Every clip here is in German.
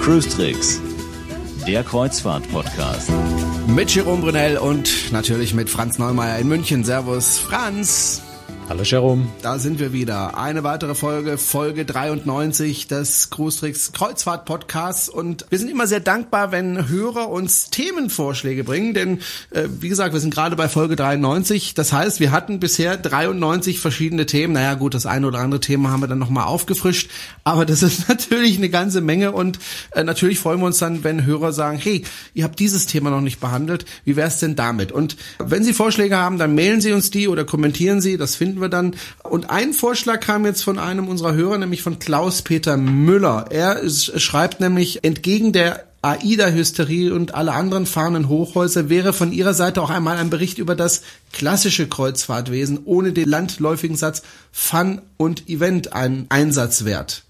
Cruise Tricks, der Kreuzfahrt-Podcast. Mit Jerome Brunel und natürlich mit Franz Neumeier in München. Servus, Franz. Hallo Jerome. Da sind wir wieder. Eine weitere Folge, Folge 93 des Cruistrix Kreuzfahrt Podcasts und wir sind immer sehr dankbar, wenn Hörer uns Themenvorschläge bringen, denn äh, wie gesagt, wir sind gerade bei Folge 93. Das heißt, wir hatten bisher 93 verschiedene Themen. Naja gut, das eine oder andere Thema haben wir dann nochmal aufgefrischt, aber das ist natürlich eine ganze Menge und äh, natürlich freuen wir uns dann, wenn Hörer sagen, hey, ihr habt dieses Thema noch nicht behandelt, wie wär's denn damit? Und wenn Sie Vorschläge haben, dann mailen Sie uns die oder kommentieren Sie, das finden finden wir dann. Und ein Vorschlag kam jetzt von einem unserer Hörer, nämlich von Klaus-Peter Müller. Er schreibt nämlich, entgegen der AIDA-Hysterie und alle anderen fahrenden Hochhäuser wäre von ihrer Seite auch einmal ein Bericht über das klassische Kreuzfahrtwesen ohne den landläufigen Satz Fun und Event ein Einsatz wert.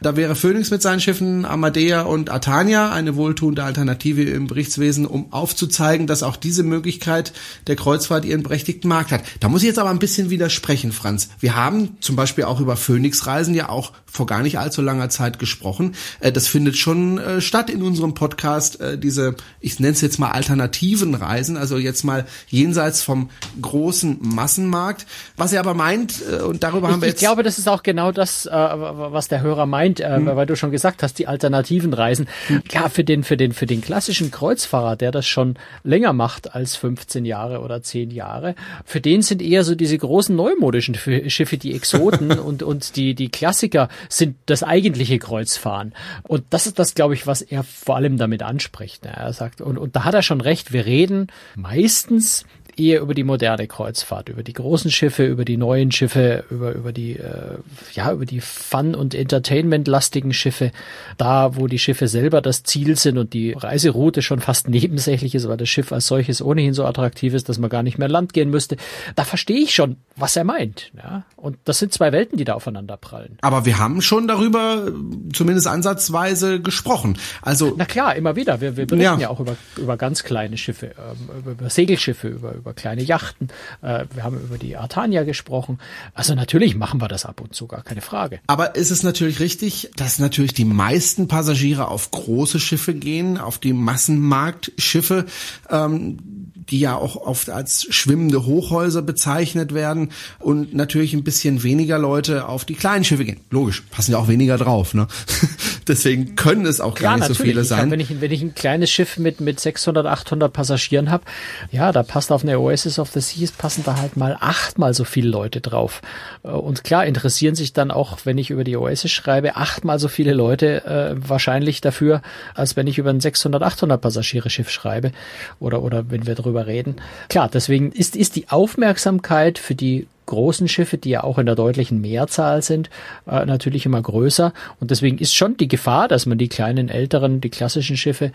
Da wäre Phoenix mit seinen Schiffen Amadea und Atania eine wohltuende Alternative im Berichtswesen, um aufzuzeigen, dass auch diese Möglichkeit der Kreuzfahrt ihren berechtigten Markt hat. Da muss ich jetzt aber ein bisschen widersprechen, Franz. Wir haben zum Beispiel auch über Phoenix-Reisen ja auch vor gar nicht allzu langer Zeit gesprochen. Äh, das findet schon äh, statt in unserem Podcast, äh, diese, ich nenne es jetzt mal alternativen Reisen, also jetzt mal jenseits vom großen Massenmarkt. Was er aber meint, und darüber ich, haben wir jetzt... Ich glaube, das ist auch genau das, was der Hörer meint meint, äh, hm. weil du schon gesagt hast, die alternativen Reisen. Hm. Ja, für den, für den, für den klassischen Kreuzfahrer, der das schon länger macht als 15 Jahre oder 10 Jahre, für den sind eher so diese großen neumodischen Schiffe, die Exoten und, und die, die Klassiker sind das eigentliche Kreuzfahren. Und das ist das, glaube ich, was er vor allem damit anspricht. Ne? Er sagt, und, und da hat er schon recht, wir reden meistens eher über die moderne Kreuzfahrt, über die großen Schiffe, über die neuen Schiffe, über, über die, äh, ja, über die Fun- und Entertainment-lastigen Schiffe, da, wo die Schiffe selber das Ziel sind und die Reiseroute schon fast nebensächlich ist, weil das Schiff als solches ohnehin so attraktiv ist, dass man gar nicht mehr Land gehen müsste. Da verstehe ich schon, was er meint, ja. Und das sind zwei Welten, die da aufeinander prallen. Aber wir haben schon darüber zumindest ansatzweise gesprochen. Also. Na klar, immer wieder. Wir, wir berichten ja, ja auch über, über ganz kleine Schiffe, ähm, über, über Segelschiffe, über, über über kleine Yachten, äh, wir haben über die Artania gesprochen. Also natürlich machen wir das ab und zu, gar keine Frage. Aber ist es natürlich richtig, dass natürlich die meisten Passagiere auf große Schiffe gehen, auf die Massenmarktschiffe, ähm, die ja auch oft als schwimmende Hochhäuser bezeichnet werden und natürlich ein bisschen weniger Leute auf die kleinen Schiffe gehen. Logisch, passen ja auch weniger drauf. Ne? Deswegen können es auch Klar, gar nicht so viele sein. Kann, wenn, ich, wenn ich ein kleines Schiff mit, mit 600, 800 Passagieren habe, ja, da passt auf eine Oasis of the Seas, passen da halt mal achtmal so viele Leute drauf. Äh, und klar, interessieren sich dann auch, wenn ich über die Oasis schreibe, achtmal so viele Leute äh, wahrscheinlich dafür, als wenn ich über ein 600, 800 Passagiere Schiff schreibe oder, oder wenn wir darüber reden. Klar, deswegen ist, ist die Aufmerksamkeit für die großen Schiffe, die ja auch in der deutlichen Mehrzahl sind, äh, natürlich immer größer. Und deswegen ist schon die Gefahr, dass man die kleinen, älteren, die klassischen Schiffe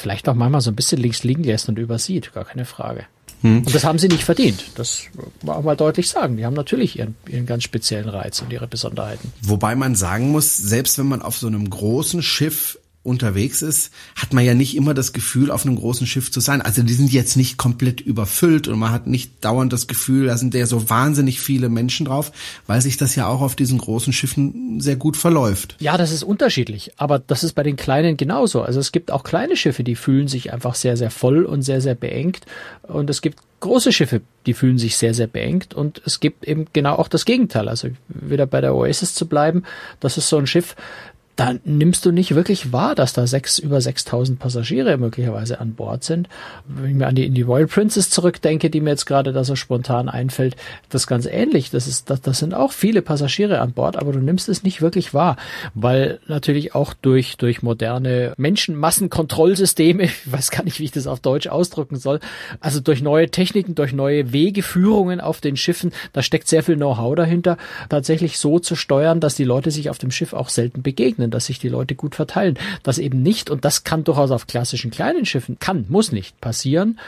vielleicht auch manchmal so ein bisschen links liegen lässt und übersieht. Gar keine Frage. Hm. Und das haben sie nicht verdient. Das muss man mal deutlich sagen. Die haben natürlich ihren, ihren ganz speziellen Reiz und ihre Besonderheiten. Wobei man sagen muss, selbst wenn man auf so einem großen Schiff unterwegs ist, hat man ja nicht immer das Gefühl, auf einem großen Schiff zu sein. Also die sind jetzt nicht komplett überfüllt und man hat nicht dauernd das Gefühl, da sind ja so wahnsinnig viele Menschen drauf, weil sich das ja auch auf diesen großen Schiffen sehr gut verläuft. Ja, das ist unterschiedlich, aber das ist bei den kleinen genauso. Also es gibt auch kleine Schiffe, die fühlen sich einfach sehr, sehr voll und sehr, sehr beengt und es gibt große Schiffe, die fühlen sich sehr, sehr beengt und es gibt eben genau auch das Gegenteil. Also wieder bei der Oasis zu bleiben, das ist so ein Schiff, da nimmst du nicht wirklich wahr, dass da sechs, über 6000 Passagiere möglicherweise an Bord sind. Wenn ich mir an die, in die Royal Princess zurückdenke, die mir jetzt gerade da so spontan einfällt, das ganz ähnlich. Das ist, das, das sind auch viele Passagiere an Bord, aber du nimmst es nicht wirklich wahr, weil natürlich auch durch, durch moderne Menschenmassenkontrollsysteme, ich weiß gar nicht, wie ich das auf Deutsch ausdrücken soll, also durch neue Techniken, durch neue Wegeführungen auf den Schiffen, da steckt sehr viel Know-how dahinter, tatsächlich so zu steuern, dass die Leute sich auf dem Schiff auch selten begegnen können, dass sich die Leute gut verteilen. Das eben nicht, und das kann durchaus auf klassischen kleinen Schiffen, kann, muss nicht passieren,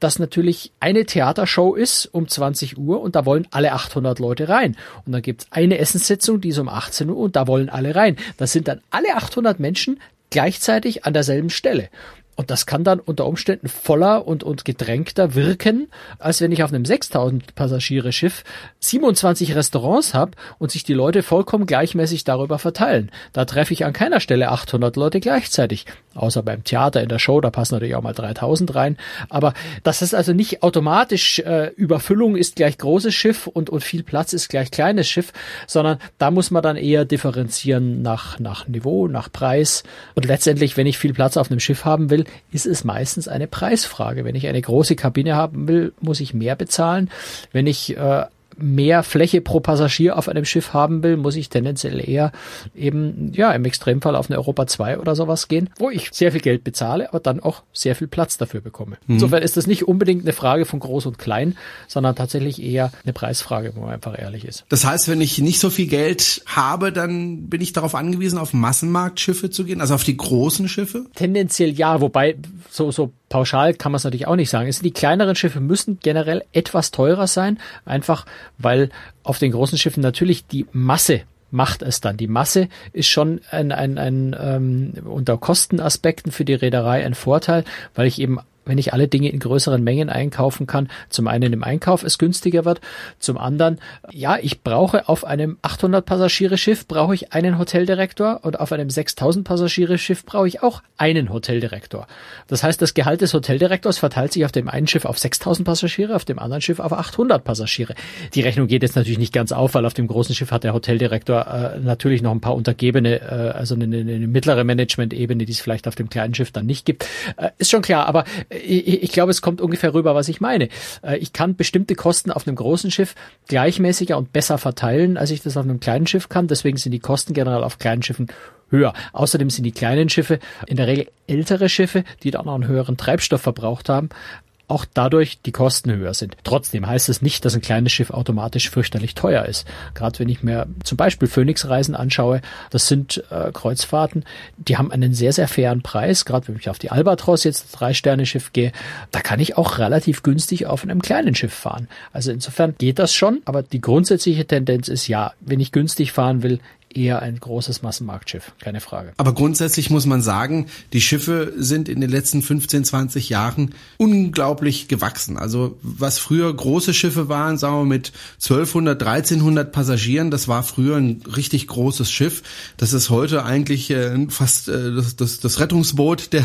dass natürlich eine Theatershow ist um 20 Uhr und da wollen alle 800 Leute rein. Und dann gibt's eine Essenssitzung, die ist um 18 Uhr und da wollen alle rein. Das sind dann alle 800 Menschen gleichzeitig an derselben Stelle. Und das kann dann unter Umständen voller und, und gedrängter wirken, als wenn ich auf einem 6000 Passagiere Schiff 27 Restaurants habe und sich die Leute vollkommen gleichmäßig darüber verteilen. Da treffe ich an keiner Stelle 800 Leute gleichzeitig. Außer beim Theater in der Show, da passen natürlich auch mal 3000 rein. Aber das ist also nicht automatisch, äh, Überfüllung ist gleich großes Schiff und, und viel Platz ist gleich kleines Schiff, sondern da muss man dann eher differenzieren nach, nach Niveau, nach Preis. Und letztendlich, wenn ich viel Platz auf einem Schiff haben will, ist es meistens eine Preisfrage. Wenn ich eine große Kabine haben will, muss ich mehr bezahlen. Wenn ich äh, mehr Fläche pro Passagier auf einem Schiff haben will, muss ich tendenziell eher eben, ja, im Extremfall auf eine Europa 2 oder sowas gehen, wo ich sehr viel Geld bezahle, aber dann auch sehr viel Platz dafür bekomme. Mhm. Insofern ist das nicht unbedingt eine Frage von groß und klein, sondern tatsächlich eher eine Preisfrage, wo man einfach ehrlich ist. Das heißt, wenn ich nicht so viel Geld habe, dann bin ich darauf angewiesen, auf Massenmarktschiffe zu gehen, also auf die großen Schiffe? Tendenziell ja, wobei so, so pauschal kann man es natürlich auch nicht sagen. Die kleineren Schiffe müssen generell etwas teurer sein, einfach weil auf den großen Schiffen natürlich die Masse macht es dann. Die Masse ist schon ein, ein, ein ähm, unter Kostenaspekten für die Reederei ein Vorteil, weil ich eben wenn ich alle Dinge in größeren Mengen einkaufen kann, zum einen im Einkauf es günstiger wird, zum anderen, ja, ich brauche auf einem 800 Passagiere Schiff brauche ich einen Hoteldirektor und auf einem 6000 Passagiere Schiff brauche ich auch einen Hoteldirektor. Das heißt, das Gehalt des Hoteldirektors verteilt sich auf dem einen Schiff auf 6000 Passagiere, auf dem anderen Schiff auf 800 Passagiere. Die Rechnung geht jetzt natürlich nicht ganz auf, weil auf dem großen Schiff hat der Hoteldirektor äh, natürlich noch ein paar Untergebene, äh, also eine, eine mittlere Management-Ebene, die es vielleicht auf dem kleinen Schiff dann nicht gibt. Äh, ist schon klar, aber ich, ich glaube, es kommt ungefähr rüber, was ich meine. Äh, ich kann bestimmte Kosten auf einem großen Schiff gleichmäßiger und besser verteilen, als ich das auf einem kleinen Schiff kann. Deswegen sind die Kosten generell auf kleinen Schiffen höher. Außerdem sind die kleinen Schiffe in der Regel ältere Schiffe, die dann auch einen höheren Treibstoff verbraucht haben auch dadurch die Kosten höher sind. Trotzdem heißt es nicht, dass ein kleines Schiff automatisch fürchterlich teuer ist. Gerade wenn ich mir zum Beispiel Phoenix-Reisen anschaue, das sind äh, Kreuzfahrten, die haben einen sehr, sehr fairen Preis. Gerade wenn ich auf die Albatros jetzt drei Sterne Schiff gehe, da kann ich auch relativ günstig auf einem kleinen Schiff fahren. Also insofern geht das schon, aber die grundsätzliche Tendenz ist ja, wenn ich günstig fahren will, eher ein großes Massenmarktschiff, keine Frage. Aber grundsätzlich muss man sagen, die Schiffe sind in den letzten 15, 20 Jahren unglaublich gewachsen. Also was früher große Schiffe waren, sagen wir mit 1200, 1300 Passagieren, das war früher ein richtig großes Schiff. Das ist heute eigentlich äh, fast äh, das, das, das Rettungsboot der,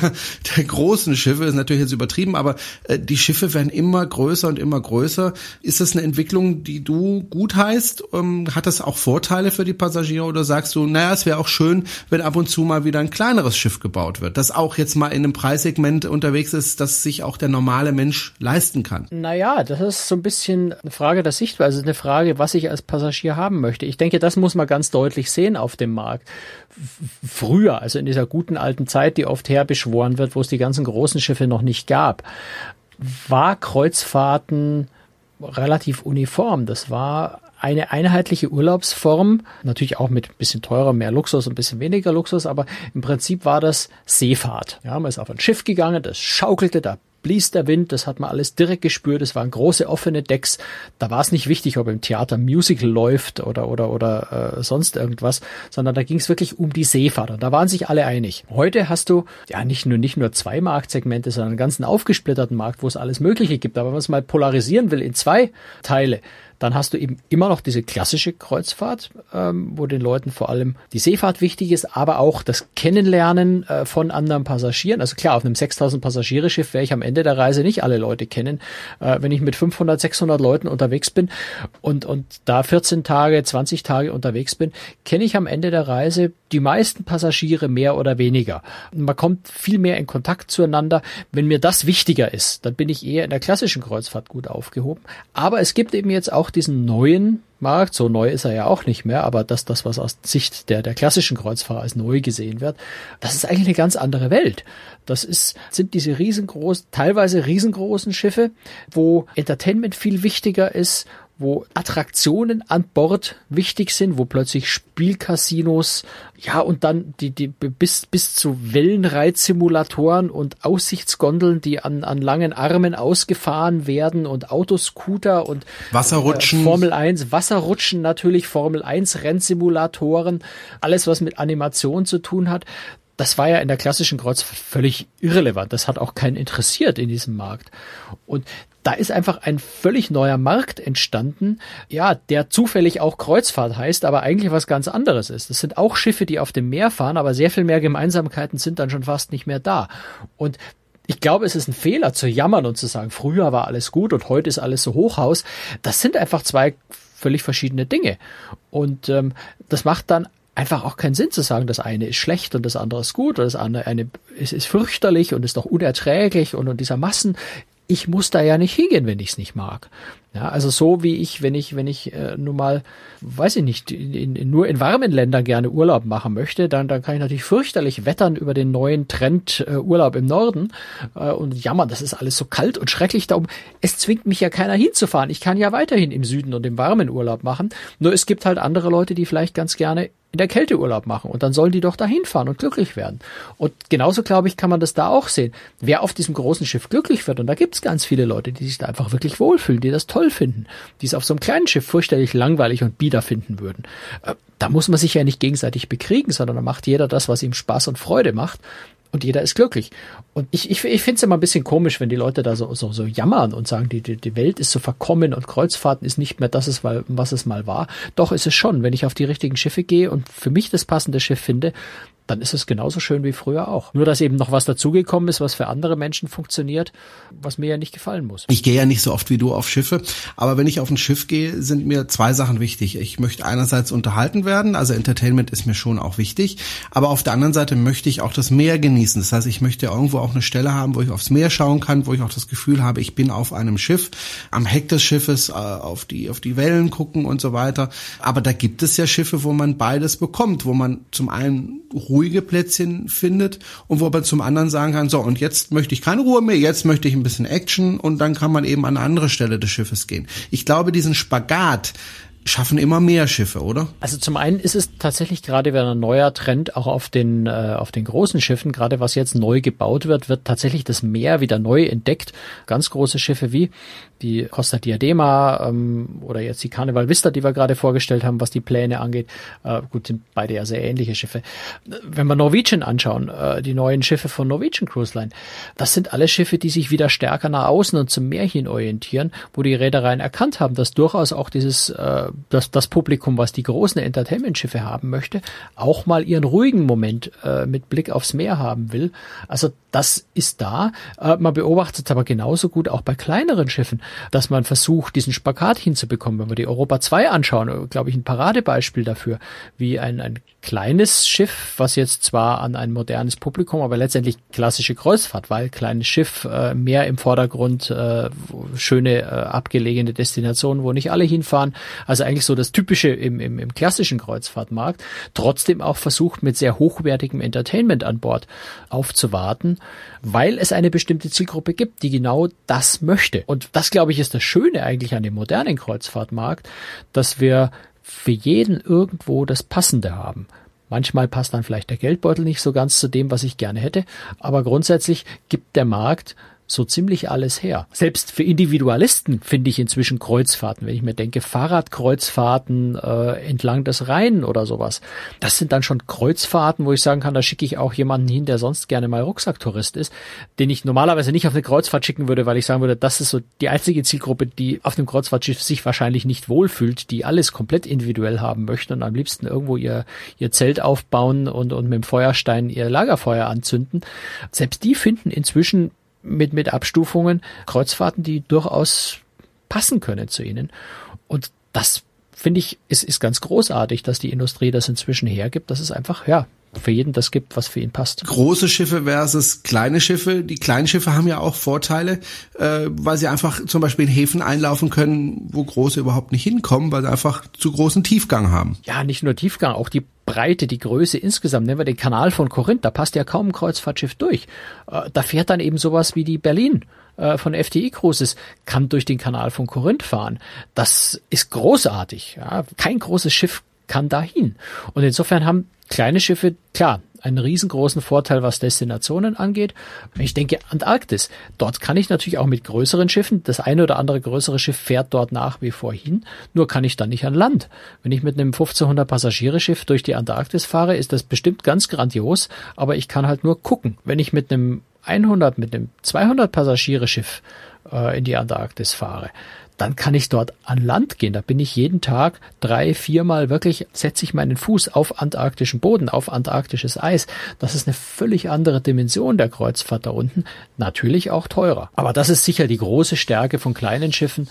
der großen Schiffe. ist natürlich jetzt übertrieben, aber äh, die Schiffe werden immer größer und immer größer. Ist das eine Entwicklung, die du gut heißt? Ähm, hat das auch Vorteile für die Passagiere oder sagst du, naja, es wäre auch schön, wenn ab und zu mal wieder ein kleineres Schiff gebaut wird, das auch jetzt mal in einem Preissegment unterwegs ist, das sich auch der normale Mensch leisten kann? Naja, das ist so ein bisschen eine Frage der Sichtweise, eine Frage, was ich als Passagier haben möchte. Ich denke, das muss man ganz deutlich sehen auf dem Markt. Früher, also in dieser guten alten Zeit, die oft herbeschworen wird, wo es die ganzen großen Schiffe noch nicht gab, war Kreuzfahrten relativ uniform. Das war eine einheitliche Urlaubsform, natürlich auch mit ein bisschen teurer, mehr Luxus, ein bisschen weniger Luxus, aber im Prinzip war das Seefahrt. Ja, man ist auf ein Schiff gegangen, das schaukelte, da blies der Wind, das hat man alles direkt gespürt, es waren große offene Decks, da war es nicht wichtig, ob im Theater Musical läuft oder oder oder äh, sonst irgendwas, sondern da ging es wirklich um die Seefahrt und da waren sich alle einig. Heute hast du ja nicht nur nicht nur zwei Marktsegmente, sondern einen ganzen aufgesplitterten Markt, wo es alles Mögliche gibt, aber wenn man es mal polarisieren will in zwei Teile, dann hast du eben immer noch diese klassische Kreuzfahrt, ähm, wo den Leuten vor allem die Seefahrt wichtig ist, aber auch das Kennenlernen äh, von anderen Passagieren. Also klar, auf einem 6000 Passagiereschiff werde ich am Ende der Reise nicht alle Leute kennen. Äh, wenn ich mit 500, 600 Leuten unterwegs bin und, und da 14 Tage, 20 Tage unterwegs bin, kenne ich am Ende der Reise die meisten Passagiere mehr oder weniger. Man kommt viel mehr in Kontakt zueinander. Wenn mir das wichtiger ist, dann bin ich eher in der klassischen Kreuzfahrt gut aufgehoben. Aber es gibt eben jetzt auch diesen neuen Markt, so neu ist er ja auch nicht mehr, aber das, das was aus Sicht der, der klassischen Kreuzfahrer als neu gesehen wird, das ist eigentlich eine ganz andere Welt. Das ist, sind diese riesengroßen, teilweise riesengroßen Schiffe, wo Entertainment viel wichtiger ist, wo Attraktionen an Bord wichtig sind, wo plötzlich Spielcasinos, ja, und dann die, die, bis, bis zu Wellenreitsimulatoren und Aussichtsgondeln, die an, an langen Armen ausgefahren werden und Autoscooter und Wasserrutschen. Äh, Formel 1, Wasserrutschen natürlich, Formel 1 Rennsimulatoren, alles was mit Animation zu tun hat das war ja in der klassischen Kreuzfahrt völlig irrelevant. Das hat auch keinen interessiert in diesem Markt. Und da ist einfach ein völlig neuer Markt entstanden, ja, der zufällig auch Kreuzfahrt heißt, aber eigentlich was ganz anderes ist. Das sind auch Schiffe, die auf dem Meer fahren, aber sehr viel mehr Gemeinsamkeiten sind dann schon fast nicht mehr da. Und ich glaube, es ist ein Fehler zu jammern und zu sagen, früher war alles gut und heute ist alles so Hochhaus. Das sind einfach zwei völlig verschiedene Dinge. Und ähm, das macht dann einfach auch keinen Sinn zu sagen, das eine ist schlecht und das andere ist gut oder das andere eine ist, ist fürchterlich und ist doch unerträglich und, und dieser Massen. Ich muss da ja nicht hingehen, wenn ich es nicht mag. Ja, also so wie ich, wenn ich, wenn ich äh, nun mal, weiß ich nicht, in, in, nur in warmen Ländern gerne Urlaub machen möchte, dann, dann kann ich natürlich fürchterlich wettern über den neuen Trend äh, Urlaub im Norden äh, und jammern, das ist alles so kalt und schrecklich da oben. Es zwingt mich ja keiner hinzufahren. Ich kann ja weiterhin im Süden und im warmen Urlaub machen. Nur es gibt halt andere Leute, die vielleicht ganz gerne in der Kälte Urlaub machen und dann sollen die doch dahin fahren und glücklich werden. Und genauso, glaube ich, kann man das da auch sehen. Wer auf diesem großen Schiff glücklich wird, und da gibt es ganz viele Leute, die sich da einfach wirklich wohlfühlen, die das toll finden, die es auf so einem kleinen Schiff fürchterlich langweilig und bieder finden würden. Äh, da muss man sich ja nicht gegenseitig bekriegen, sondern da macht jeder das, was ihm Spaß und Freude macht und jeder ist glücklich. Und ich, ich, ich finde es immer ein bisschen komisch, wenn die Leute da so, so, so jammern und sagen, die, die Welt ist so verkommen und Kreuzfahrten ist nicht mehr das, was es mal war. Doch ist es schon, wenn ich auf die richtigen Schiffe gehe und für mich das passende Schiff finde, dann ist es genauso schön wie früher auch. Nur, dass eben noch was dazugekommen ist, was für andere Menschen funktioniert, was mir ja nicht gefallen muss. Ich gehe ja nicht so oft wie du auf Schiffe, aber wenn ich auf ein Schiff gehe, sind mir zwei Sachen wichtig. Ich möchte einerseits unterhalten werden, also Entertainment ist mir schon auch wichtig, aber auf der anderen Seite möchte ich auch das Meer genießen. Das heißt, ich möchte irgendwo auch eine Stelle haben, wo ich aufs Meer schauen kann, wo ich auch das Gefühl habe, ich bin auf einem Schiff, am Heck des Schiffes, äh, auf die, auf die Wellen gucken und so weiter. Aber da gibt es ja Schiffe, wo man beides bekommt, wo man zum einen ruhige Plätzchen findet und wo man zum anderen sagen kann, so und jetzt möchte ich keine Ruhe mehr, jetzt möchte ich ein bisschen Action und dann kann man eben an eine andere Stelle des Schiffes gehen. Ich glaube, diesen Spagat, schaffen immer mehr Schiffe, oder? Also zum einen ist es tatsächlich gerade wieder ein neuer Trend auch auf den äh, auf den großen Schiffen, gerade was jetzt neu gebaut wird, wird tatsächlich das Meer wieder neu entdeckt. Ganz große Schiffe wie die Costa Diadema ähm, oder jetzt die Carnival Vista, die wir gerade vorgestellt haben, was die Pläne angeht. Äh, gut, sind beide ja sehr ähnliche Schiffe. Wenn wir Norwegian anschauen, äh, die neuen Schiffe von Norwegian Cruise Line, das sind alle Schiffe, die sich wieder stärker nach außen und zum Meer hin orientieren, wo die Reedereien erkannt haben, dass durchaus auch dieses äh, das, das Publikum, was die großen Entertainment-Schiffe haben möchte, auch mal ihren ruhigen Moment äh, mit Blick aufs Meer haben will. Also das ist da. Äh, man beobachtet aber genauso gut auch bei kleineren Schiffen, dass man versucht, diesen Spagat hinzubekommen. Wenn wir die Europa 2 anschauen, äh, glaube ich, ein Paradebeispiel dafür, wie ein, ein kleines Schiff, was jetzt zwar an ein modernes Publikum, aber letztendlich klassische Kreuzfahrt, weil kleines Schiff, äh, mehr im Vordergrund, äh, schöne äh, abgelegene Destinationen, wo nicht alle hinfahren. Also eigentlich so das Typische im, im, im klassischen Kreuzfahrtmarkt. Trotzdem auch versucht, mit sehr hochwertigem Entertainment an Bord aufzuwarten, weil es eine bestimmte Zielgruppe gibt, die genau das möchte. Und das, glaube ich, ist das Schöne eigentlich an dem modernen Kreuzfahrtmarkt, dass wir für jeden irgendwo das Passende haben. Manchmal passt dann vielleicht der Geldbeutel nicht so ganz zu dem, was ich gerne hätte, aber grundsätzlich gibt der Markt so ziemlich alles her. Selbst für Individualisten finde ich inzwischen Kreuzfahrten, wenn ich mir denke, Fahrradkreuzfahrten äh, entlang des Rhein oder sowas. Das sind dann schon Kreuzfahrten, wo ich sagen kann, da schicke ich auch jemanden hin, der sonst gerne mal Rucksacktourist ist, den ich normalerweise nicht auf eine Kreuzfahrt schicken würde, weil ich sagen würde, das ist so die einzige Zielgruppe, die auf einem Kreuzfahrtschiff sich wahrscheinlich nicht wohlfühlt, die alles komplett individuell haben möchten und am liebsten irgendwo ihr, ihr Zelt aufbauen und, und mit dem Feuerstein ihr Lagerfeuer anzünden. Selbst die finden inzwischen mit, mit Abstufungen, Kreuzfahrten, die durchaus passen können zu ihnen. Und das finde ich, ist, ist ganz großartig, dass die Industrie das inzwischen hergibt. Das ist einfach, ja, für jeden das gibt, was für ihn passt. Große Schiffe versus kleine Schiffe. Die kleinen Schiffe haben ja auch Vorteile, äh, weil sie einfach zum Beispiel in Häfen einlaufen können, wo große überhaupt nicht hinkommen, weil sie einfach zu großen Tiefgang haben. Ja, nicht nur Tiefgang, auch die Breite, die Größe insgesamt. Nehmen wir den Kanal von Korinth, da passt ja kaum ein Kreuzfahrtschiff durch. Äh, da fährt dann eben sowas wie die Berlin äh, von FTI Cruises kann durch den Kanal von Korinth fahren. Das ist großartig. Ja. Kein großes Schiff kann dahin. Und insofern haben kleine Schiffe, klar, einen riesengroßen Vorteil, was Destinationen angeht. Ich denke Antarktis. Dort kann ich natürlich auch mit größeren Schiffen, das eine oder andere größere Schiff fährt dort nach wie vor hin, nur kann ich dann nicht an Land. Wenn ich mit einem 1500 Passagiereschiff durch die Antarktis fahre, ist das bestimmt ganz grandios, aber ich kann halt nur gucken. Wenn ich mit einem 100, mit einem 200 Passagiereschiff äh, in die Antarktis fahre, dann kann ich dort an Land gehen. Da bin ich jeden Tag drei, viermal wirklich, setze ich meinen Fuß auf antarktischen Boden, auf antarktisches Eis. Das ist eine völlig andere Dimension der Kreuzfahrt da unten. Natürlich auch teurer. Aber das ist sicher die große Stärke von kleinen Schiffen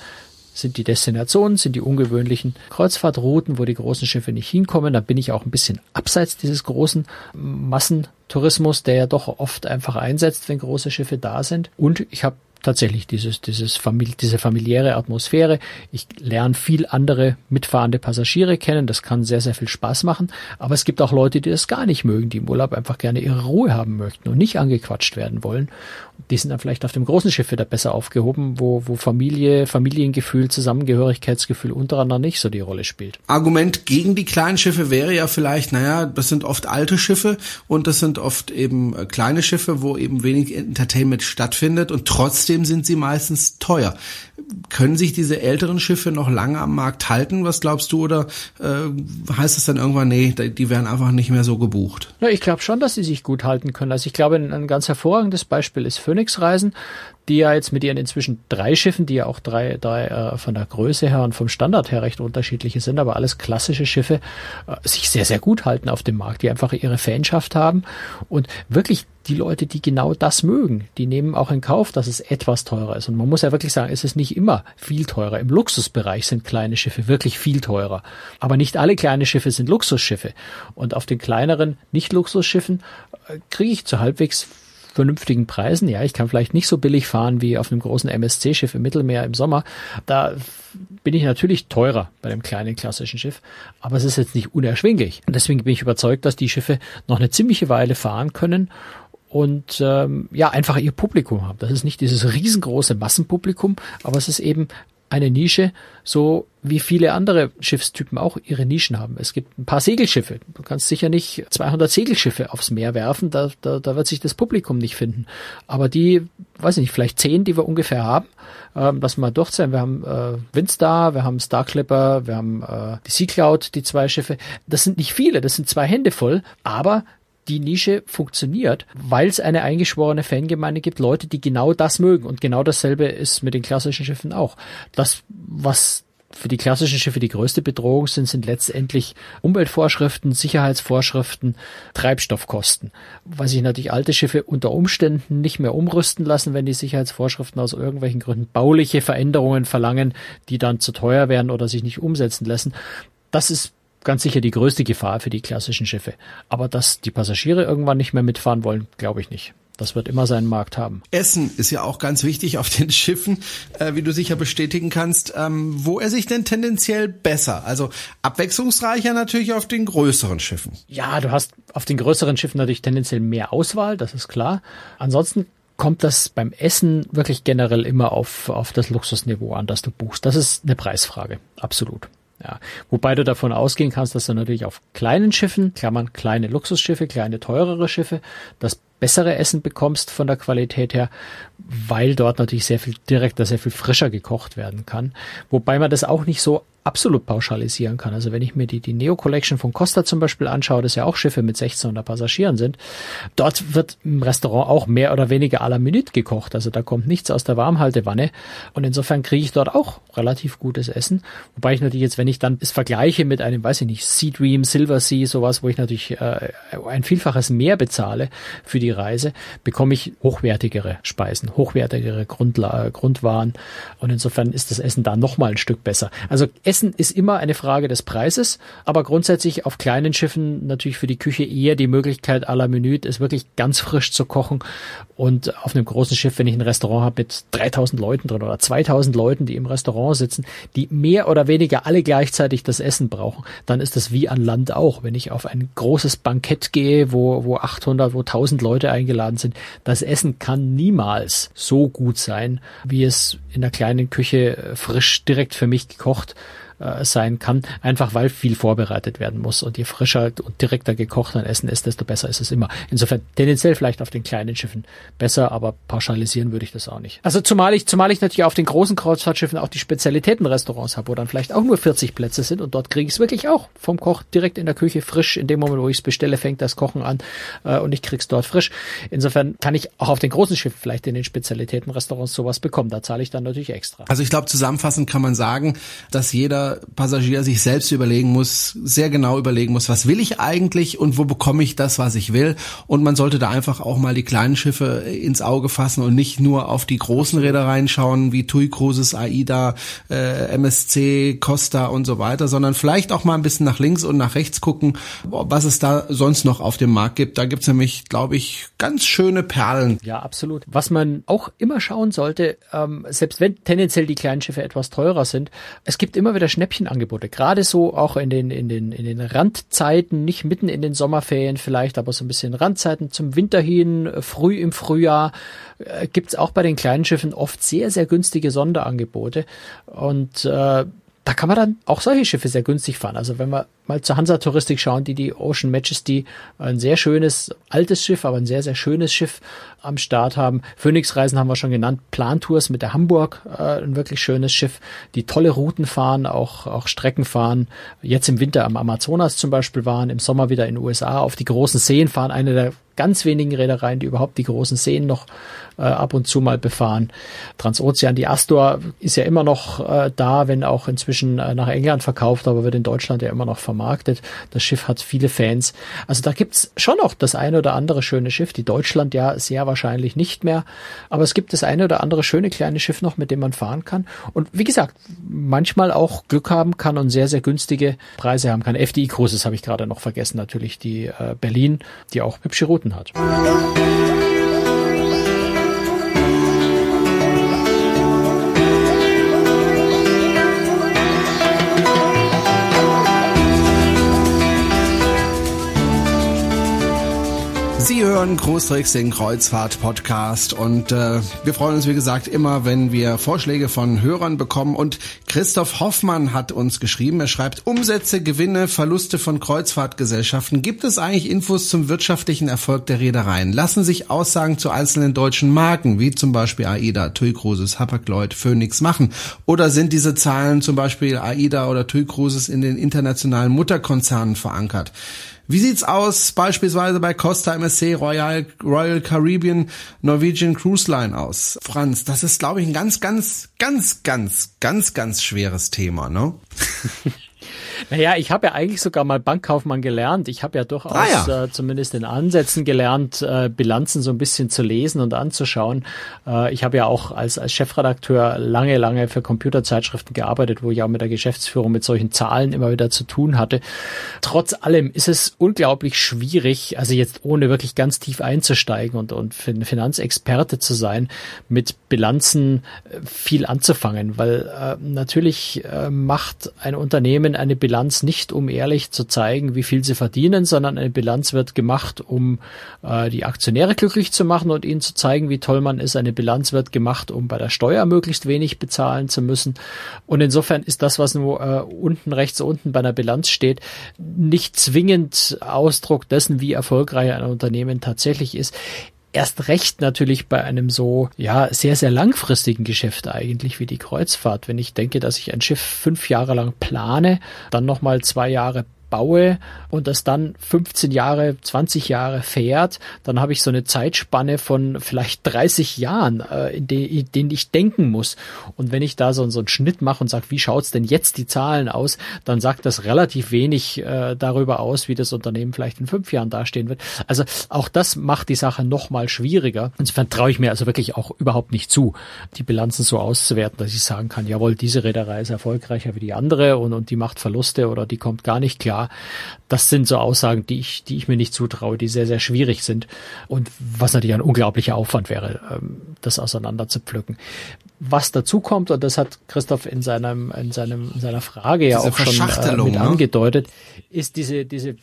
sind die Destinationen, sind die ungewöhnlichen Kreuzfahrtrouten, wo die großen Schiffe nicht hinkommen. Da bin ich auch ein bisschen abseits dieses großen Massentourismus, der ja doch oft einfach einsetzt, wenn große Schiffe da sind. Und ich habe tatsächlich dieses, dieses Famili diese familiäre Atmosphäre. Ich lerne viel andere mitfahrende Passagiere kennen. Das kann sehr, sehr viel Spaß machen. Aber es gibt auch Leute, die das gar nicht mögen, die im Urlaub einfach gerne ihre Ruhe haben möchten und nicht angequatscht werden wollen. Die sind dann vielleicht auf dem großen Schiff wieder besser aufgehoben, wo, wo Familie, Familiengefühl, Zusammengehörigkeitsgefühl untereinander nicht so die Rolle spielt. Argument gegen die kleinen Schiffe wäre ja vielleicht, naja, das sind oft alte Schiffe und das sind oft eben äh, kleine Schiffe, wo eben wenig Entertainment stattfindet und trotzdem trotzdem sind sie meistens teuer. Können sich diese älteren Schiffe noch lange am Markt halten? Was glaubst du? Oder äh, heißt es dann irgendwann, nee, die werden einfach nicht mehr so gebucht? Ja, ich glaube schon, dass sie sich gut halten können. Also ich glaube, ein ganz hervorragendes Beispiel ist Phoenix Reisen die ja jetzt mit ihren inzwischen drei Schiffen, die ja auch drei, drei äh, von der Größe her und vom Standard her recht unterschiedliche sind, aber alles klassische Schiffe, äh, sich sehr, sehr gut halten auf dem Markt, die einfach ihre Fanschaft haben und wirklich die Leute, die genau das mögen, die nehmen auch in Kauf, dass es etwas teurer ist. Und man muss ja wirklich sagen, es ist nicht immer viel teurer. Im Luxusbereich sind kleine Schiffe wirklich viel teurer. Aber nicht alle kleine Schiffe sind Luxusschiffe. Und auf den kleineren Nicht-Luxusschiffen äh, kriege ich zu halbwegs vernünftigen Preisen. Ja, ich kann vielleicht nicht so billig fahren wie auf einem großen MSC-Schiff im Mittelmeer im Sommer. Da bin ich natürlich teurer bei dem kleinen klassischen Schiff, aber es ist jetzt nicht unerschwinglich. Und deswegen bin ich überzeugt, dass die Schiffe noch eine ziemliche Weile fahren können und ähm, ja einfach ihr Publikum haben. Das ist nicht dieses riesengroße Massenpublikum, aber es ist eben eine Nische, so wie viele andere Schiffstypen auch ihre Nischen haben. Es gibt ein paar Segelschiffe. Du kannst sicher nicht 200 Segelschiffe aufs Meer werfen, da, da, da wird sich das Publikum nicht finden. Aber die, weiß ich nicht, vielleicht zehn, die wir ungefähr haben, ähm, lassen wir mal durchzählen. Wir haben äh, Windstar, wir haben Star Clipper, wir haben äh, die Sea Cloud, die zwei Schiffe. Das sind nicht viele, das sind zwei Hände voll, aber die Nische funktioniert, weil es eine eingeschworene Fangemeinde gibt, Leute, die genau das mögen. Und genau dasselbe ist mit den klassischen Schiffen auch. Das, was für die klassischen Schiffe die größte Bedrohung sind, sind letztendlich Umweltvorschriften, Sicherheitsvorschriften, Treibstoffkosten. Weil sich natürlich alte Schiffe unter Umständen nicht mehr umrüsten lassen, wenn die Sicherheitsvorschriften aus irgendwelchen Gründen bauliche Veränderungen verlangen, die dann zu teuer werden oder sich nicht umsetzen lassen. Das ist ganz sicher die größte Gefahr für die klassischen Schiffe. Aber dass die Passagiere irgendwann nicht mehr mitfahren wollen, glaube ich nicht. Das wird immer seinen Markt haben. Essen ist ja auch ganz wichtig auf den Schiffen, äh, wie du sicher bestätigen kannst. Ähm, wo er sich denn tendenziell besser? Also abwechslungsreicher natürlich auf den größeren Schiffen. Ja, du hast auf den größeren Schiffen natürlich tendenziell mehr Auswahl, das ist klar. Ansonsten kommt das beim Essen wirklich generell immer auf, auf das Luxusniveau an, das du buchst. Das ist eine Preisfrage, absolut. Ja, wobei du davon ausgehen kannst, dass du natürlich auf kleinen Schiffen, Klammern kleine Luxusschiffe, kleine teurere Schiffe, das bessere Essen bekommst von der Qualität her, weil dort natürlich sehr viel direkter, sehr viel frischer gekocht werden kann. Wobei man das auch nicht so absolut pauschalisieren kann. Also wenn ich mir die, die Neo Collection von Costa zum Beispiel anschaue, das ja auch Schiffe mit 1600 Passagieren sind, dort wird im Restaurant auch mehr oder weniger à la Minute gekocht. Also da kommt nichts aus der Warmhaltewanne. Und insofern kriege ich dort auch relativ gutes Essen. Wobei ich natürlich jetzt, wenn ich dann es vergleiche mit einem, weiß ich nicht, Sea Dream, Silver Sea, sowas, wo ich natürlich äh, ein Vielfaches mehr bezahle für die Reise, bekomme ich hochwertigere Speisen, hochwertigere Grundla Grundwaren. Und insofern ist das Essen da nochmal ein Stück besser. Also Essen ist immer eine Frage des Preises, aber grundsätzlich auf kleinen Schiffen natürlich für die Küche eher die Möglichkeit à la Minute, es wirklich ganz frisch zu kochen. Und auf einem großen Schiff, wenn ich ein Restaurant habe mit 3000 Leuten drin oder 2000 Leuten, die im Restaurant sitzen, die mehr oder weniger alle gleichzeitig das Essen brauchen, dann ist das wie an Land auch. Wenn ich auf ein großes Bankett gehe, wo, wo 800, wo 1000 Leute eingeladen sind, das Essen kann niemals so gut sein, wie es in der kleinen Küche frisch direkt für mich gekocht äh, sein kann, einfach weil viel vorbereitet werden muss. Und je frischer und direkter gekocht ein Essen ist, desto besser ist es immer. Insofern tendenziell vielleicht auf den kleinen Schiffen besser, aber pauschalisieren würde ich das auch nicht. Also zumal ich, zumal ich natürlich auf den großen Kreuzfahrtschiffen auch die Spezialitätenrestaurants habe, wo dann vielleicht auch nur 40 Plätze sind und dort kriege ich es wirklich auch vom Koch direkt in der Küche frisch. In dem Moment, wo ich es bestelle, fängt das Kochen an äh, und ich krieg's dort frisch. Insofern kann ich auch auf den großen Schiffen vielleicht in den Spezialitätenrestaurants sowas bekommen. Da zahle ich dann natürlich extra. Also ich glaube, zusammenfassend kann man sagen, dass jeder Passagier sich selbst überlegen muss, sehr genau überlegen muss, was will ich eigentlich und wo bekomme ich das, was ich will. Und man sollte da einfach auch mal die kleinen Schiffe ins Auge fassen und nicht nur auf die großen Reedereien schauen, wie TUI Cruises, AIDA, äh, MSC, Costa und so weiter, sondern vielleicht auch mal ein bisschen nach links und nach rechts gucken, was es da sonst noch auf dem Markt gibt. Da gibt's nämlich, glaube ich, ganz schöne Perlen. Ja, absolut. Was man auch immer schauen sollte, ähm, selbst wenn tendenziell die kleinen Schiffe etwas teurer sind, es gibt immer wieder Schnäppchenangebote. Gerade so auch in den, in den, in den Randzeiten, nicht mitten in den Sommerferien vielleicht, aber so ein bisschen Randzeiten zum Winter hin, früh im Frühjahr, äh, gibt's auch bei den kleinen Schiffen oft sehr, sehr günstige Sonderangebote. Und äh, da kann man dann auch solche Schiffe sehr günstig fahren. Also wenn wir mal zur Hansa-Touristik schauen, die die Ocean Majesty, ein sehr schönes, altes Schiff, aber ein sehr, sehr schönes Schiff am Start haben. Phoenix-Reisen haben wir schon genannt, Plantours mit der Hamburg, äh, ein wirklich schönes Schiff, die tolle Routen fahren, auch, auch Strecken fahren. Jetzt im Winter am Amazonas zum Beispiel waren, im Sommer wieder in den USA auf die großen Seen fahren, eine der ganz wenigen Reedereien, die überhaupt die großen Seen noch äh, ab und zu mal befahren. Transozean, die Astor ist ja immer noch äh, da, wenn auch inzwischen äh, nach England verkauft, aber wird in Deutschland ja immer noch vermarktet. Das Schiff hat viele Fans. Also da gibt's schon noch das eine oder andere schöne Schiff, die Deutschland ja sehr wahrscheinlich nicht mehr, aber es gibt das eine oder andere schöne kleine Schiff noch, mit dem man fahren kann. Und wie gesagt, manchmal auch Glück haben kann und sehr, sehr günstige Preise haben kann. FDI Cruises habe ich gerade noch vergessen, natürlich die äh, Berlin, die auch hübsche Routen hat. Sie hören Großtricks, den Kreuzfahrt-Podcast und äh, wir freuen uns, wie gesagt, immer, wenn wir Vorschläge von Hörern bekommen und Christoph Hoffmann hat uns geschrieben, er schreibt, Umsätze, Gewinne, Verluste von Kreuzfahrtgesellschaften. Gibt es eigentlich Infos zum wirtschaftlichen Erfolg der Reedereien? Lassen sich Aussagen zu einzelnen deutschen Marken, wie zum Beispiel AIDA, TUI Cruises, Hapag-Lloyd, Phoenix machen? Oder sind diese Zahlen zum Beispiel AIDA oder TUI Cruises in den internationalen Mutterkonzernen verankert? Wie sieht's aus beispielsweise bei Costa MSC, Royal, Royal Caribbean, Norwegian Cruise Line aus? Franz, das ist, glaube ich, ein ganz, ganz, ganz, ganz, ganz, ganz schweres Thema, ne? Naja, ich habe ja eigentlich sogar mal Bankkaufmann gelernt. Ich habe ja durchaus ah, ja. Äh, zumindest in Ansätzen gelernt, äh, Bilanzen so ein bisschen zu lesen und anzuschauen. Äh, ich habe ja auch als, als Chefredakteur lange, lange für Computerzeitschriften gearbeitet, wo ich auch mit der Geschäftsführung mit solchen Zahlen immer wieder zu tun hatte. Trotz allem ist es unglaublich schwierig, also jetzt ohne wirklich ganz tief einzusteigen und, und für einen Finanzexperte zu sein, mit Bilanzen äh, viel anzufangen, weil äh, natürlich äh, macht ein Unternehmen eine Bilanz Bilanz nicht, um ehrlich zu zeigen, wie viel sie verdienen, sondern eine Bilanz wird gemacht, um äh, die Aktionäre glücklich zu machen und ihnen zu zeigen, wie toll man ist. Eine Bilanz wird gemacht, um bei der Steuer möglichst wenig bezahlen zu müssen. Und insofern ist das, was nur äh, unten rechts unten bei einer Bilanz steht, nicht zwingend Ausdruck dessen, wie erfolgreich ein Unternehmen tatsächlich ist erst recht natürlich bei einem so, ja, sehr, sehr langfristigen Geschäft eigentlich wie die Kreuzfahrt. Wenn ich denke, dass ich ein Schiff fünf Jahre lang plane, dann nochmal zwei Jahre baue und das dann 15 Jahre, 20 Jahre fährt, dann habe ich so eine Zeitspanne von vielleicht 30 Jahren, äh, in, de, in denen ich denken muss. Und wenn ich da so, so einen Schnitt mache und sage, wie schaut's denn jetzt die Zahlen aus, dann sagt das relativ wenig äh, darüber aus, wie das Unternehmen vielleicht in fünf Jahren dastehen wird. Also auch das macht die Sache noch mal schwieriger. Insofern traue ich mir also wirklich auch überhaupt nicht zu, die Bilanzen so auszuwerten, dass ich sagen kann, jawohl, diese Reederei ist erfolgreicher wie die andere und, und die macht Verluste oder die kommt gar nicht klar USA. Das sind so Aussagen, die ich, die ich mir nicht zutraue, die sehr, sehr schwierig sind und was natürlich ein unglaublicher Aufwand wäre, ähm, das auseinander zu pflücken. Was dazu kommt, und das hat Christoph in seinem, in seinem, in seiner Frage ja auch schon äh, mit ne? angedeutet, ist diese, diese,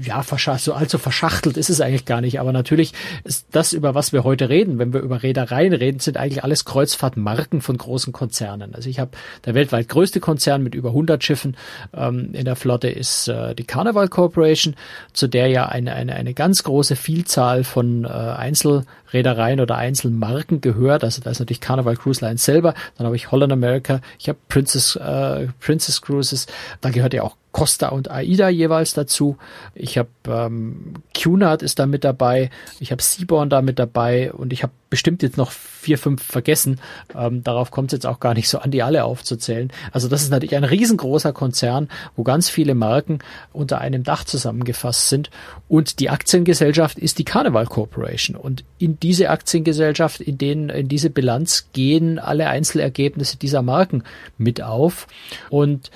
ja, so allzu verschachtelt ist es eigentlich gar nicht. Aber natürlich ist das, über was wir heute reden, wenn wir über Reedereien reden, sind eigentlich alles Kreuzfahrtmarken von großen Konzernen. Also ich habe der weltweit größte Konzern mit über 100 Schiffen ähm, in der Flotte ist äh, die Carnival Corporation, zu der ja eine, eine, eine ganz große Vielzahl von äh, Einzelreedereien oder Einzelmarken gehört. Also da ist natürlich Carnival Cruise Line selber, dann habe ich Holland America, ich habe Princess, äh, Princess Cruises, da gehört ja auch Costa und Aida jeweils dazu. Ich habe ähm, Cunard ist da mit dabei, ich habe Seaborn da mit dabei und ich habe bestimmt jetzt noch vier, fünf vergessen. Ähm, darauf kommt es jetzt auch gar nicht so an, die alle aufzuzählen. Also das ist natürlich ein riesengroßer Konzern, wo ganz viele Marken unter einem Dach zusammengefasst sind. Und die Aktiengesellschaft ist die Carnival Corporation. Und in diese Aktiengesellschaft, in denen, in diese Bilanz gehen alle Einzelergebnisse dieser Marken mit auf. Und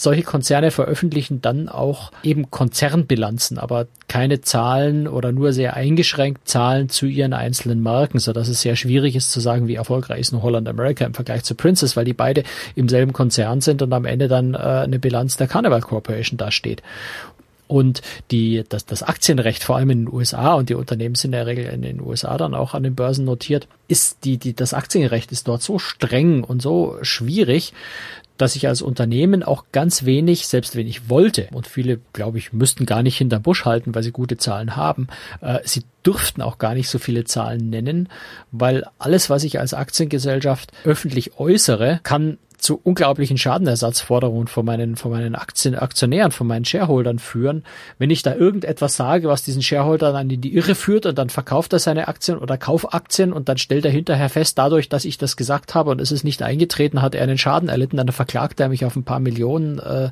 solche Konzerne veröffentlichen dann auch eben Konzernbilanzen, aber keine Zahlen oder nur sehr eingeschränkt Zahlen zu ihren einzelnen Marken, so dass es sehr schwierig ist zu sagen, wie erfolgreich ist nur Holland America im Vergleich zu Princess, weil die beide im selben Konzern sind und am Ende dann äh, eine Bilanz der Carnival Corporation dasteht. Und die, das, das Aktienrecht, vor allem in den USA, und die Unternehmen sind in der Regel in den USA dann auch an den Börsen notiert, ist die, die, das Aktienrecht ist dort so streng und so schwierig, dass ich als Unternehmen auch ganz wenig, selbst wenn ich wollte, und viele, glaube ich, müssten gar nicht hinter Busch halten, weil sie gute Zahlen haben, äh, sie dürften auch gar nicht so viele Zahlen nennen, weil alles, was ich als Aktiengesellschaft öffentlich äußere, kann zu unglaublichen Schadenersatzforderungen von meinen, von meinen Aktien, Aktionären, von meinen Shareholdern führen. Wenn ich da irgendetwas sage, was diesen Shareholder dann in die Irre führt und dann verkauft er seine Aktien oder Kaufaktien und dann stellt er hinterher fest, dadurch, dass ich das gesagt habe und es ist nicht eingetreten, hat er einen Schaden erlitten, dann verklagt er mich auf ein paar Millionen, äh,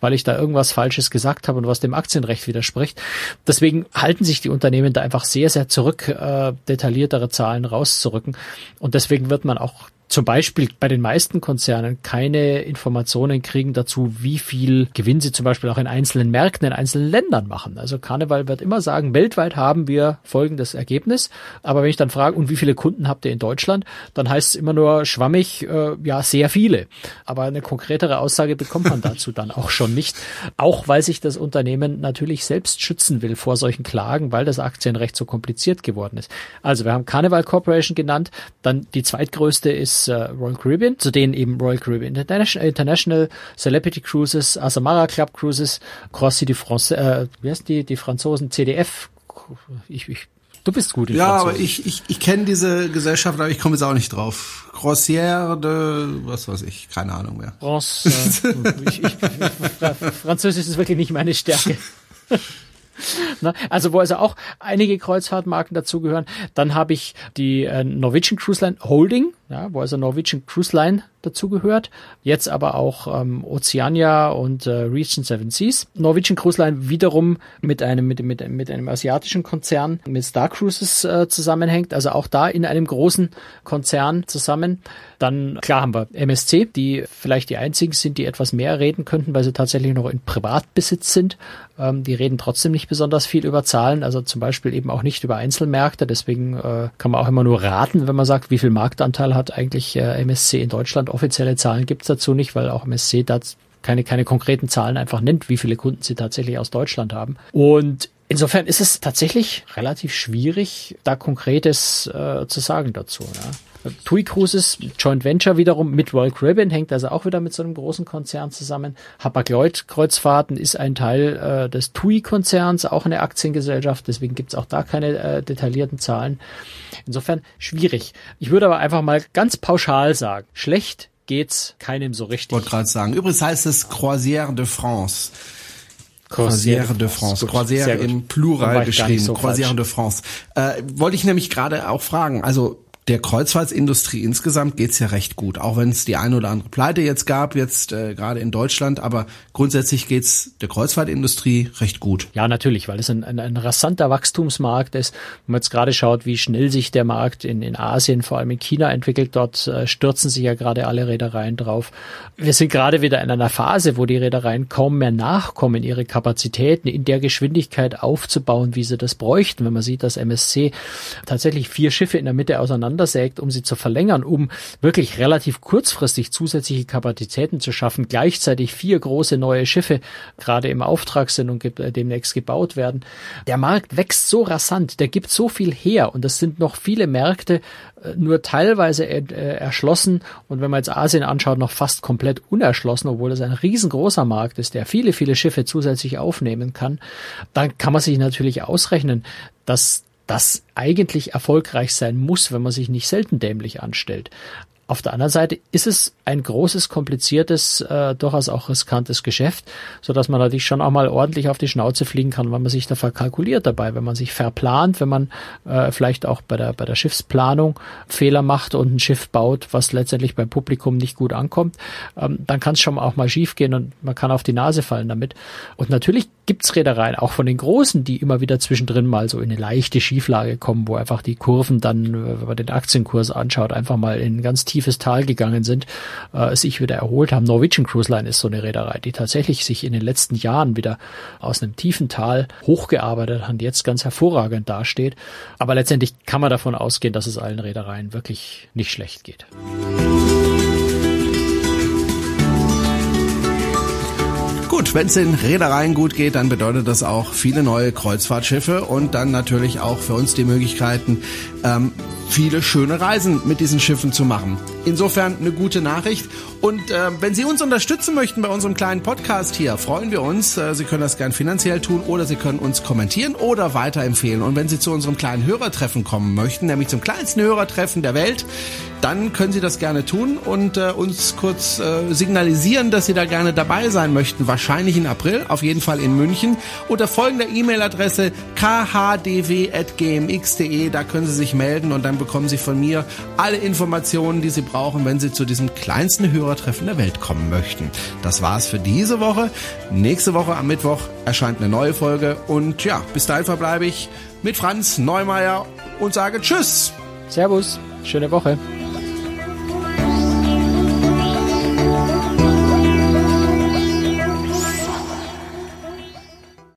weil ich da irgendwas Falsches gesagt habe und was dem Aktienrecht widerspricht. Deswegen halten sich die Unternehmen da einfach sehr, sehr zurück, äh, detailliertere Zahlen rauszurücken. Und deswegen wird man auch zum Beispiel bei den meisten Konzernen keine Informationen kriegen dazu, wie viel Gewinn sie zum Beispiel auch in einzelnen Märkten, in einzelnen Ländern machen. Also Karneval wird immer sagen, weltweit haben wir folgendes Ergebnis. Aber wenn ich dann frage, und wie viele Kunden habt ihr in Deutschland, dann heißt es immer nur schwammig, äh, ja, sehr viele. Aber eine konkretere Aussage bekommt man dazu dann auch schon nicht. Auch weil sich das Unternehmen natürlich selbst schützen will vor solchen Klagen, weil das Aktienrecht so kompliziert geworden ist. Also wir haben Carnival Corporation genannt, dann die zweitgrößte ist ist äh, Royal Caribbean, zu denen eben Royal Caribbean International, Celebrity Cruises, Asamara Club Cruises, Cross City France, äh, wie heißt die, die Franzosen CDF, ich, ich Du bist gut in Ja, aber ich, ich, ich kenne diese Gesellschaft, aber ich komme jetzt auch nicht drauf. Grossière de, was weiß ich, keine Ahnung mehr. France, äh, ich, ich, Französisch ist wirklich nicht meine Stärke. Ne? Also wo also auch einige Kreuzfahrtmarken dazugehören. Dann habe ich die äh, Norwegian Cruise Line Holding, ja, wo also Norwegian Cruise Line dazugehört. Jetzt aber auch ähm, Oceania und äh, Region Seven Seas. Norwegian Cruise Line wiederum mit einem mit, mit, mit einem asiatischen Konzern mit Star Cruises äh, zusammenhängt. Also auch da in einem großen Konzern zusammen. Dann klar haben wir MSC, die vielleicht die einzigen sind, die etwas mehr reden könnten, weil sie tatsächlich noch in Privatbesitz sind. Ähm, die reden trotzdem nicht besonders viel über Zahlen, also zum Beispiel eben auch nicht über Einzelmärkte. Deswegen äh, kann man auch immer nur raten, wenn man sagt, wie viel Marktanteil hat eigentlich äh, MSC in Deutschland. Offizielle Zahlen gibt's dazu nicht, weil auch MSC da keine, keine konkreten Zahlen einfach nennt, wie viele Kunden sie tatsächlich aus Deutschland haben. Und Insofern ist es tatsächlich relativ schwierig, da Konkretes äh, zu sagen dazu. Ja. TUI Cruises, Joint Venture wiederum mit Royal Caribbean, hängt also auch wieder mit so einem großen Konzern zusammen. Hapag-Lloyd Kreuzfahrten ist ein Teil äh, des TUI-Konzerns, auch eine Aktiengesellschaft, deswegen gibt's auch da keine äh, detaillierten Zahlen. Insofern schwierig. Ich würde aber einfach mal ganz pauschal sagen, schlecht geht's keinem so richtig. Ich wollte gerade sagen, übrigens heißt es Croisière de France. Croisière de France. Croisière im Plural geschrieben. So Croisière de France. Äh, wollte ich nämlich gerade auch fragen. Also der Kreuzfahrtsindustrie insgesamt geht's ja recht gut, auch wenn es die eine oder andere Pleite jetzt gab, jetzt äh, gerade in Deutschland, aber grundsätzlich geht's der Kreuzfahrtindustrie recht gut. Ja, natürlich, weil es ein, ein, ein rasanter Wachstumsmarkt ist. Wenn man jetzt gerade schaut, wie schnell sich der Markt in, in Asien, vor allem in China entwickelt, dort äh, stürzen sich ja gerade alle Reedereien drauf. Wir sind gerade wieder in einer Phase, wo die Reedereien kaum mehr nachkommen, ihre Kapazitäten in der Geschwindigkeit aufzubauen, wie sie das bräuchten. Wenn man sieht, dass MSC tatsächlich vier Schiffe in der Mitte auseinander auseinandersägt, um sie zu verlängern, um wirklich relativ kurzfristig zusätzliche Kapazitäten zu schaffen, gleichzeitig vier große neue Schiffe gerade im Auftrag sind und äh, demnächst gebaut werden. Der Markt wächst so rasant, der gibt so viel her und das sind noch viele Märkte äh, nur teilweise äh, erschlossen und wenn man jetzt Asien anschaut, noch fast komplett unerschlossen, obwohl es ein riesengroßer Markt ist, der viele, viele Schiffe zusätzlich aufnehmen kann, dann kann man sich natürlich ausrechnen, dass das eigentlich erfolgreich sein muss, wenn man sich nicht selten dämlich anstellt. Auf der anderen Seite ist es ein großes, kompliziertes, äh, durchaus auch riskantes Geschäft, so dass man natürlich schon auch mal ordentlich auf die Schnauze fliegen kann, wenn man sich da verkalkuliert dabei, wenn man sich verplant, wenn man äh, vielleicht auch bei der, bei der Schiffsplanung Fehler macht und ein Schiff baut, was letztendlich beim Publikum nicht gut ankommt, ähm, dann kann es schon auch mal schief gehen und man kann auf die Nase fallen damit. Und natürlich gibt's Reedereien, auch von den Großen, die immer wieder zwischendrin mal so in eine leichte Schieflage kommen, wo einfach die Kurven dann, wenn man den Aktienkurs anschaut, einfach mal in ganz tiefes Tal gegangen sind, äh, sich wieder erholt haben. Norwegian Cruise Line ist so eine Reederei, die tatsächlich sich in den letzten Jahren wieder aus einem tiefen Tal hochgearbeitet hat und jetzt ganz hervorragend dasteht. Aber letztendlich kann man davon ausgehen, dass es allen Reedereien wirklich nicht schlecht geht. Gut, wenn es den Reedereien gut geht, dann bedeutet das auch viele neue Kreuzfahrtschiffe und dann natürlich auch für uns die Möglichkeiten, ähm, viele schöne Reisen mit diesen Schiffen zu machen. Insofern eine gute Nachricht. Und äh, wenn Sie uns unterstützen möchten bei unserem kleinen Podcast hier, freuen wir uns. Äh, Sie können das gern finanziell tun oder Sie können uns kommentieren oder weiterempfehlen. Und wenn Sie zu unserem kleinen Hörertreffen kommen möchten, nämlich zum kleinsten Hörertreffen der Welt, dann können Sie das gerne tun und äh, uns kurz äh, signalisieren, dass Sie da gerne dabei sein möchten. Wahrscheinlich in April, auf jeden Fall in München. Unter folgender E-Mail-Adresse khdw.gmx.de, da können Sie sich melden und dann bekommen Sie von mir alle Informationen, die Sie brauchen, wenn Sie zu diesem kleinsten Hörertreffen der Welt kommen möchten. Das war's für diese Woche. Nächste Woche am Mittwoch erscheint eine neue Folge und ja, bis dahin verbleibe ich mit Franz Neumeier und sage Tschüss. Servus, schöne Woche.